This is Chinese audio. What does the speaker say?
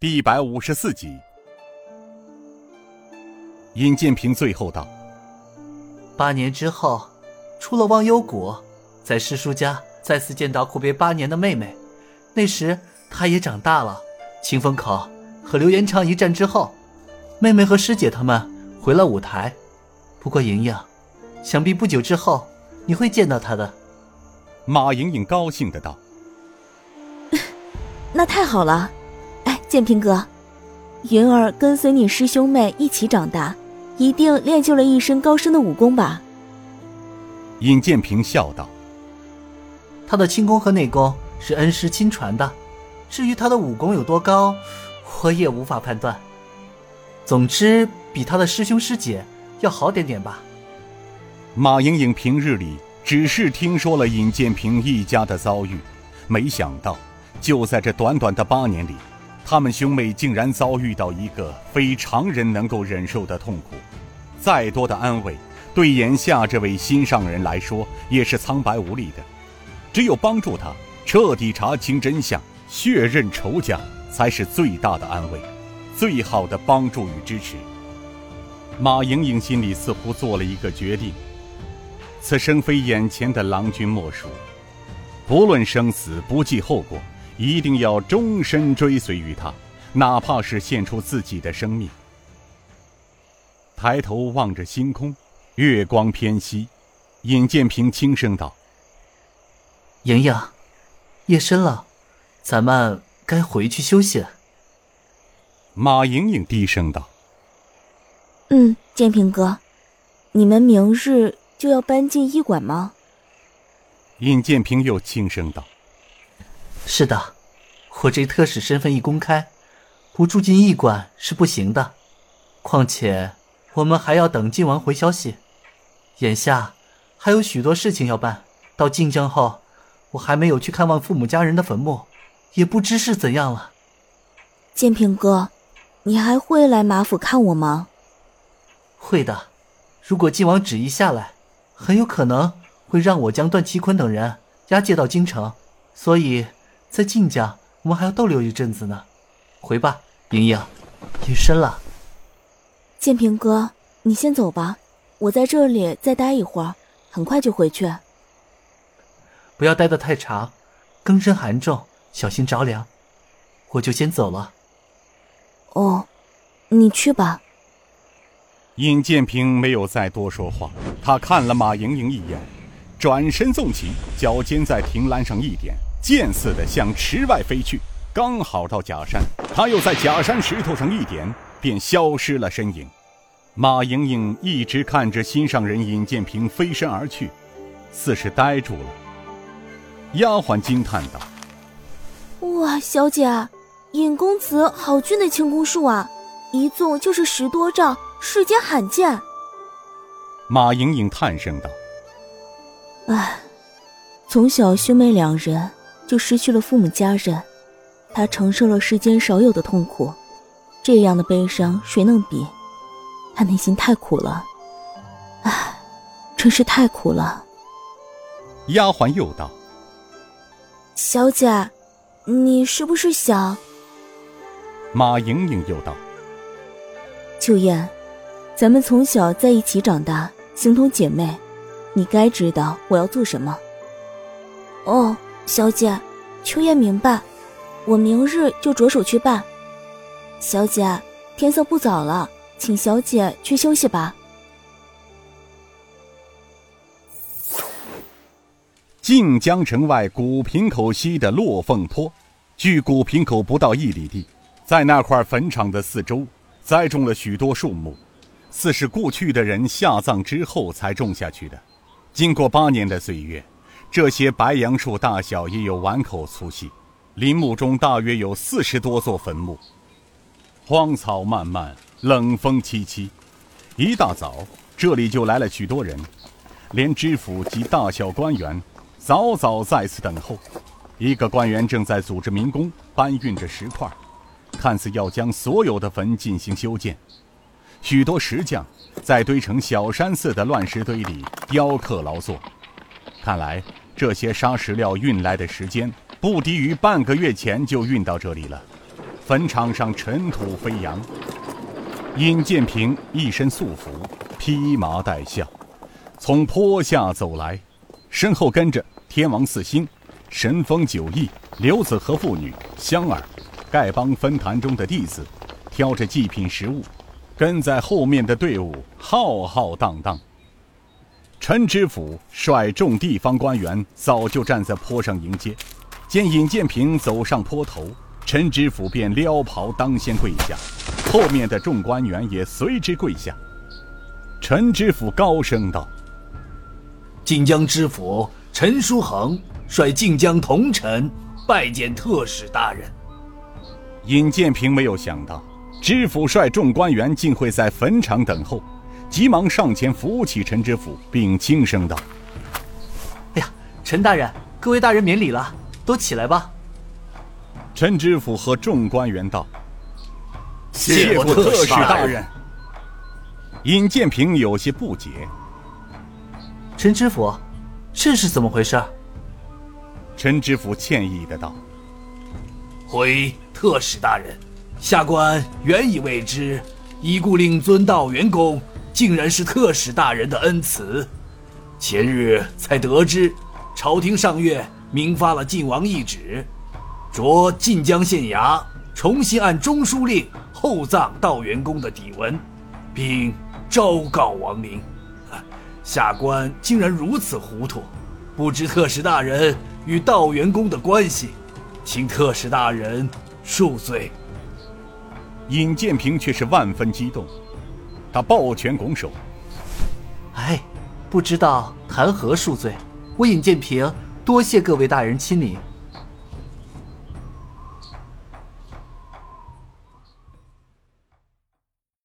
第一百五十四集。尹建平最后道：“八年之后，出了忘忧谷，在师叔家再次见到阔别八年的妹妹。那时她也长大了。清风口和刘延昌一战之后，妹妹和师姐他们回了舞台。不过莹莹，想必不久之后你会见到她的。”马莹莹高兴的道：“那太好了！哎，建平哥，云儿跟随你师兄妹一起长大，一定练就了一身高深的武功吧？”尹建平笑道：“他的轻功和内功是恩师亲传的，至于他的武功有多高，我也无法判断。总之，比他的师兄师姐要好点点吧。”马莹莹平日里。只是听说了尹建平一家的遭遇，没想到就在这短短的八年里，他们兄妹竟然遭遇到一个非常人能够忍受的痛苦。再多的安慰，对眼下这位心上人来说也是苍白无力的。只有帮助他彻底查清真相，血刃仇家，才是最大的安慰，最好的帮助与支持。马莹莹心里似乎做了一个决定。此生非眼前的郎君莫属，不论生死，不计后果，一定要终身追随于他，哪怕是献出自己的生命。抬头望着星空，月光偏西，尹建平轻声道：“莹莹，夜深了，咱们该回去休息了。”马莹莹低声道：“嗯，建平哥，你们明日。”就要搬进医馆吗？尹建平又轻声道：“是的，我这特使身份一公开，不住进驿馆是不行的。况且我们还要等晋王回消息，眼下还有许多事情要办。到晋江后，我还没有去看望父母家人的坟墓，也不知是怎样了。”建平哥，你还会来马府看我吗？会的，如果晋王旨意下来。很有可能会让我将段其坤等人押解到京城，所以，在晋家我们还要逗留一阵子呢。回吧，莹莹，夜深了。建平哥，你先走吧，我在这里再待一会儿，很快就回去。不要待得太长，更深寒重，小心着凉。我就先走了。哦，你去吧。尹建平没有再多说话，他看了马莹莹一眼，转身纵起，脚尖在亭栏上一点，箭似的向池外飞去，刚好到假山，他又在假山石头上一点，便消失了身影。马莹莹一直看着心上人尹建平飞身而去，似是呆住了。丫鬟惊叹道：“哇，小姐，尹公子好俊的轻功术啊，一纵就是十多丈。”世间罕见。马莹莹叹声道：“唉，从小兄妹两人就失去了父母家人，他承受了世间少有的痛苦，这样的悲伤谁能比？他内心太苦了，唉，真是太苦了。”丫鬟又道：“小姐，你是不是想？”马莹莹又道：“秋燕。”咱们从小在一起长大，形同姐妹，你该知道我要做什么。哦，小姐，秋叶明白，我明日就着手去办。小姐，天色不早了，请小姐去休息吧。晋江城外古平口西的落凤坡，距古平口不到一里地，在那块坟场的四周，栽种了许多树木。似是故去的人下葬之后才种下去的。经过八年的岁月，这些白杨树大小也有碗口粗细。林木中大约有四十多座坟墓。荒草漫漫，冷风凄凄。一大早，这里就来了许多人，连知府及大小官员早早在此等候。一个官员正在组织民工搬运着石块，看似要将所有的坟进行修建。许多石匠在堆成小山似的乱石堆里雕刻劳作，看来这些沙石料运来的时间不低于半个月前就运到这里了。坟场上尘土飞扬。尹建平一身素服，披麻戴孝，从坡下走来，身后跟着天王四星、神风九翼、刘子和妇女、香儿、丐帮分坛中的弟子，挑着祭品食物，跟在后面的队伍浩浩荡荡。陈知府率众地方官员早就站在坡上迎接，见尹建平走上坡头，陈知府便撩袍当先跪下。后面的众官员也随之跪下。陈知府高声道：“晋江知府陈书恒率晋江同臣拜见特使大人。”尹建平没有想到，知府率众官员竟会在坟场等候，急忙上前扶起陈知府，并轻声道：“哎呀，陈大人，各位大人免礼了，都起来吧。”陈知府和众官员道。谢过特使大人。尹建平有些不解。陈知府，这是怎么回事？陈知府歉意的道：“回特使大人，下官原以为之，已故令尊道元公竟然是特使大人的恩赐，前日才得知，朝廷上月明发了晋王懿旨，着晋江县衙重新按中书令。”厚葬道元公的底文，并昭告亡灵。下官竟然如此糊涂，不知特使大人与道元公的关系，请特使大人恕罪。尹建平却是万分激动，他抱拳拱手：“哎，不知道谈何恕罪？我尹建平多谢各位大人亲临。